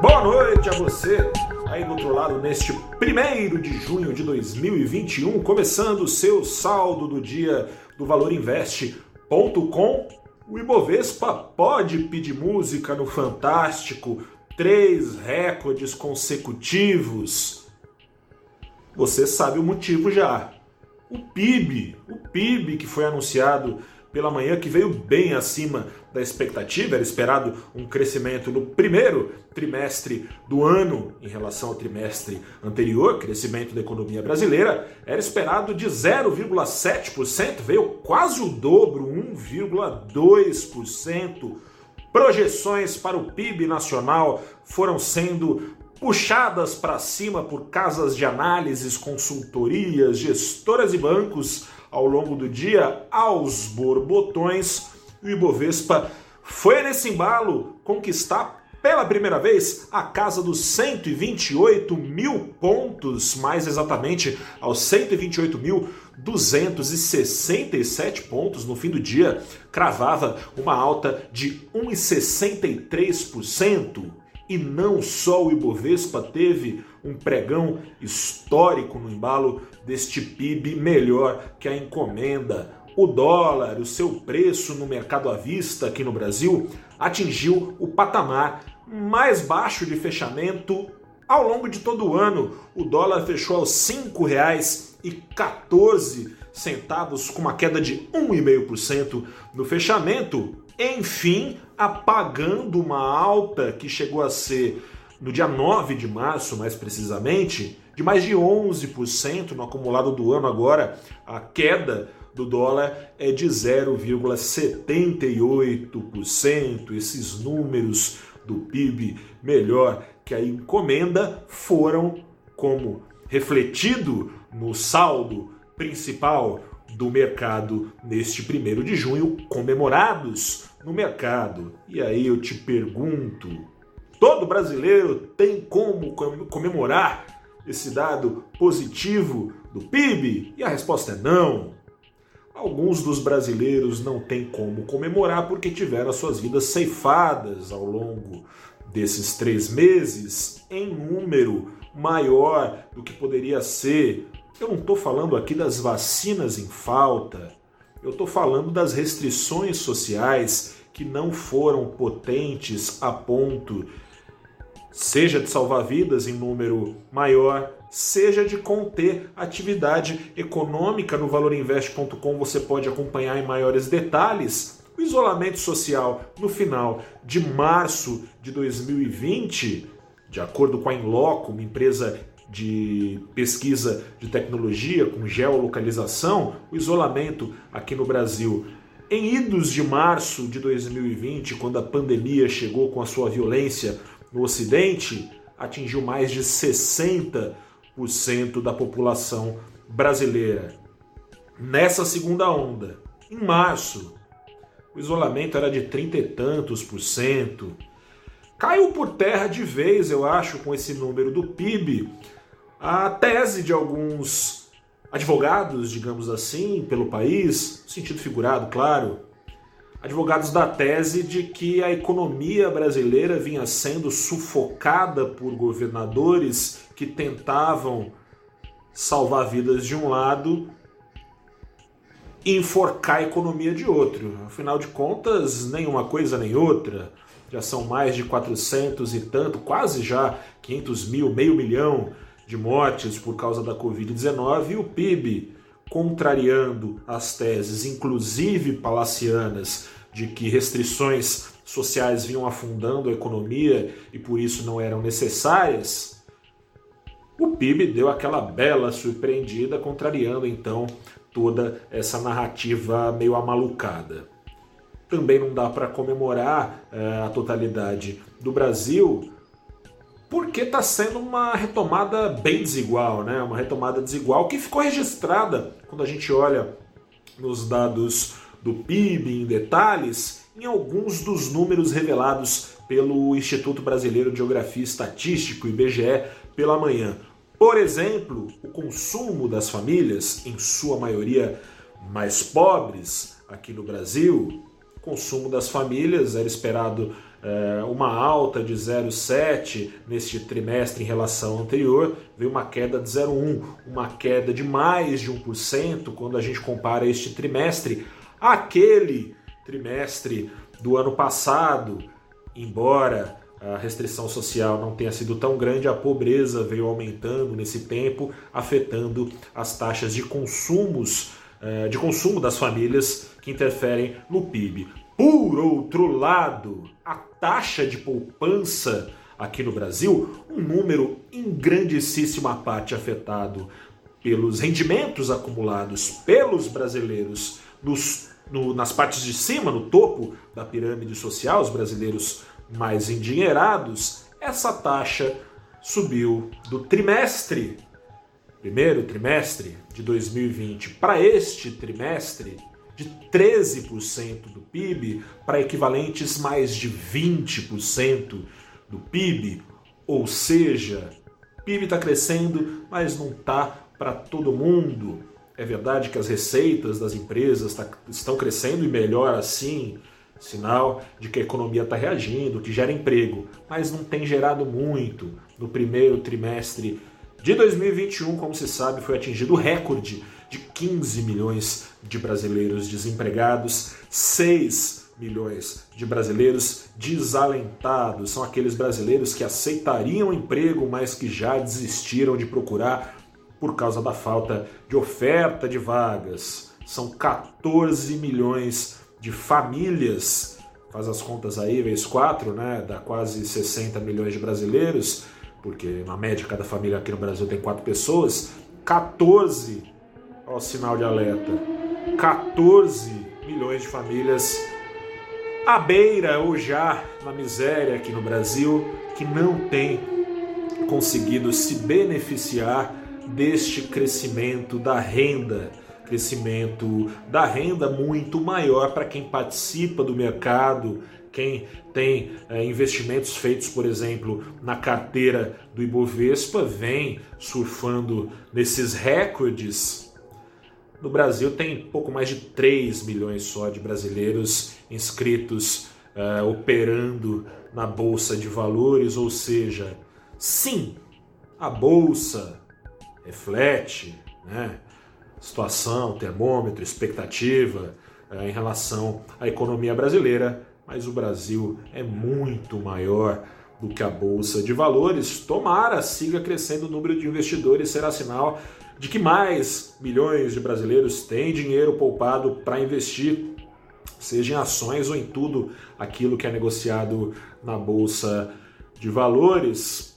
Boa noite a você aí do outro lado neste primeiro de junho de 2021, começando o seu saldo do dia do valorinvest.com. O Ibovespa pode pedir música no Fantástico, três recordes consecutivos. Você sabe o motivo já. O PIB, o PIB que foi anunciado pela manhã, que veio bem acima da expectativa, era esperado um crescimento no primeiro trimestre do ano em relação ao trimestre anterior, crescimento da economia brasileira, era esperado de 0,7%, veio quase o dobro, 1,2%. Projeções para o PIB nacional foram sendo puxadas para cima por casas de análises, consultorias, gestoras e bancos ao longo do dia aos borbotões. O Ibovespa foi nesse embalo conquistar pela primeira vez a casa dos 128 mil pontos, mais exatamente aos 128.267 pontos no fim do dia, cravava uma alta de 1,63%. E não só o Ibovespa teve um pregão histórico no embalo deste PIB melhor que a encomenda. O dólar, o seu preço no mercado à vista aqui no Brasil, atingiu o patamar mais baixo de fechamento ao longo de todo o ano. O dólar fechou aos R$ 5,14 centavos com uma queda de 1,5% no fechamento, enfim, apagando uma alta que chegou a ser no dia 9 de março, mais precisamente, de mais de 11% no acumulado do ano agora, a queda do dólar é de 0,78%. Esses números do PIB melhor que a encomenda foram como refletido no saldo principal do mercado neste primeiro de junho, comemorados no mercado. E aí eu te pergunto: todo brasileiro tem como comemorar esse dado positivo do PIB? E a resposta é não. Alguns dos brasileiros não têm como comemorar porque tiveram as suas vidas ceifadas ao longo desses três meses em número maior do que poderia ser. Eu não estou falando aqui das vacinas em falta, eu estou falando das restrições sociais que não foram potentes a ponto, seja de salvar vidas em número maior, seja de conter atividade econômica. No valorinvest.com você pode acompanhar em maiores detalhes o isolamento social no final de março de 2020, de acordo com a Inloco, uma empresa de pesquisa de tecnologia com geolocalização, o isolamento aqui no Brasil em idos de março de 2020, quando a pandemia chegou com a sua violência no Ocidente, atingiu mais de 60% da população brasileira. Nessa segunda onda, em março, o isolamento era de trinta e tantos por cento. Caiu por terra de vez, eu acho, com esse número do PIB, a tese de alguns advogados, digamos assim, pelo país, sentido figurado, claro, advogados da tese de que a economia brasileira vinha sendo sufocada por governadores que tentavam salvar vidas de um lado e enforcar a economia de outro. Afinal de contas, nenhuma coisa nem outra. Já são mais de 400 e tanto, quase já 500 mil, meio milhão de mortes por causa da Covid-19 e o PIB contrariando as teses, inclusive palacianas, de que restrições sociais vinham afundando a economia e por isso não eram necessárias, o PIB deu aquela bela surpreendida, contrariando então toda essa narrativa meio amalucada. Também não dá para comemorar uh, a totalidade do Brasil, porque está sendo uma retomada bem desigual, né? Uma retomada desigual que ficou registrada quando a gente olha nos dados do PIB em detalhes, em alguns dos números revelados pelo Instituto Brasileiro de Geografia e Estatístico, IBGE, pela manhã. Por exemplo, o consumo das famílias, em sua maioria mais pobres aqui no Brasil, consumo das famílias era esperado uma alta de 0,7 neste trimestre em relação ao anterior, veio uma queda de 0,1, uma queda de mais de 1% quando a gente compara este trimestre àquele trimestre do ano passado, embora a restrição social não tenha sido tão grande, a pobreza veio aumentando nesse tempo, afetando as taxas de consumos eh, de consumo das famílias que interferem no PIB. Por outro lado, a taxa de poupança aqui no Brasil, um número em grandíssima parte afetado pelos rendimentos acumulados pelos brasileiros nos, no, nas partes de cima, no topo da pirâmide social, os brasileiros mais endinheirados, essa taxa subiu do trimestre, primeiro trimestre de 2020, para este trimestre, de 13% do PIB para equivalentes mais de 20% do PIB, ou seja, PIB está crescendo, mas não está para todo mundo. É verdade que as receitas das empresas tá, estão crescendo e melhor assim, sinal de que a economia está reagindo, que gera emprego, mas não tem gerado muito. No primeiro trimestre de 2021, como se sabe, foi atingido o recorde de 15 milhões de brasileiros desempregados, 6 milhões de brasileiros desalentados. São aqueles brasileiros que aceitariam emprego, mas que já desistiram de procurar por causa da falta de oferta de vagas. São 14 milhões de famílias, faz as contas aí, vezes 4, né, dá quase 60 milhões de brasileiros, porque na média cada família aqui no Brasil tem 4 pessoas, 14, ó o sinal de alerta, 14 milhões de famílias à beira ou já na miséria aqui no Brasil, que não tem conseguido se beneficiar deste crescimento da renda crescimento da renda muito maior para quem participa do mercado, quem tem é, investimentos feitos, por exemplo, na carteira do Ibovespa, vem surfando nesses recordes. No Brasil tem pouco mais de 3 milhões só de brasileiros inscritos é, operando na Bolsa de Valores, ou seja, sim, a Bolsa reflete né, situação, termômetro, expectativa é, em relação à economia brasileira, mas o Brasil é muito maior do que a bolsa de valores. Tomara siga crescendo o número de investidores, será sinal de que mais milhões de brasileiros têm dinheiro poupado para investir, seja em ações ou em tudo aquilo que é negociado na bolsa de valores.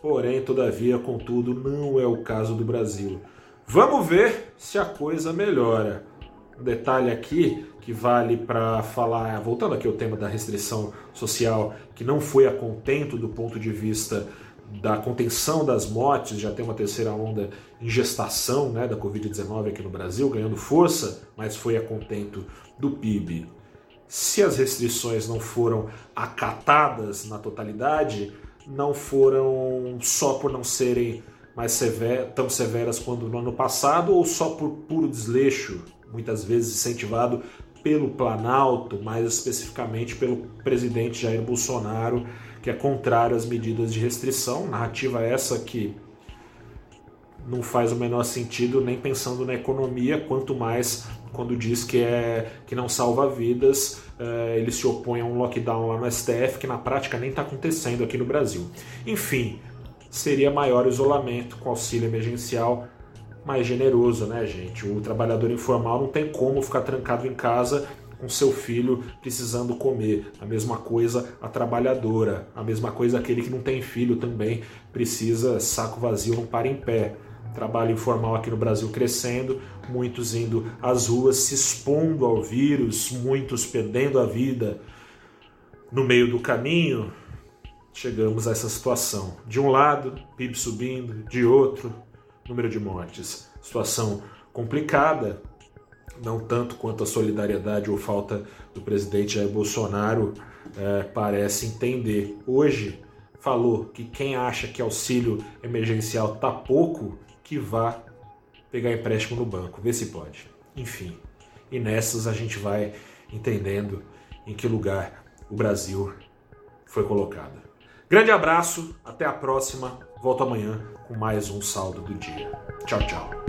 Porém, todavia, contudo, não é o caso do Brasil. Vamos ver se a coisa melhora. Um detalhe aqui que vale para falar, voltando aqui ao tema da restrição social, que não foi a contento do ponto de vista da contenção das mortes, já tem uma terceira onda em gestação né, da Covid-19 aqui no Brasil, ganhando força, mas foi a contento do PIB. Se as restrições não foram acatadas na totalidade, não foram só por não serem mais sever, tão severas quanto no ano passado ou só por puro desleixo, muitas vezes incentivado pelo Planalto, mais especificamente pelo presidente Jair Bolsonaro, que é contrário às medidas de restrição, narrativa essa que não faz o menor sentido nem pensando na economia, quanto mais quando diz que é que não salva vidas, é, ele se opõe a um lockdown lá no STF que na prática nem está acontecendo aqui no Brasil. Enfim, seria maior isolamento com auxílio emergencial mais generoso, né, gente? O trabalhador informal não tem como ficar trancado em casa com seu filho precisando comer. A mesma coisa a trabalhadora, a mesma coisa aquele que não tem filho também precisa saco vazio, não para em pé. Trabalho informal aqui no Brasil crescendo, muitos indo às ruas se expondo ao vírus, muitos perdendo a vida no meio do caminho, chegamos a essa situação. De um lado, PIB subindo, de outro, número de mortes. Situação complicada, não tanto quanto a solidariedade ou falta do presidente Jair Bolsonaro é, parece entender. Hoje falou que quem acha que auxílio emergencial tá pouco, que vá pegar empréstimo no banco, vê se pode. Enfim, e nessas a gente vai entendendo em que lugar o Brasil foi colocada. Grande abraço, até a próxima. Volto amanhã com mais um saldo do dia. Tchau, tchau.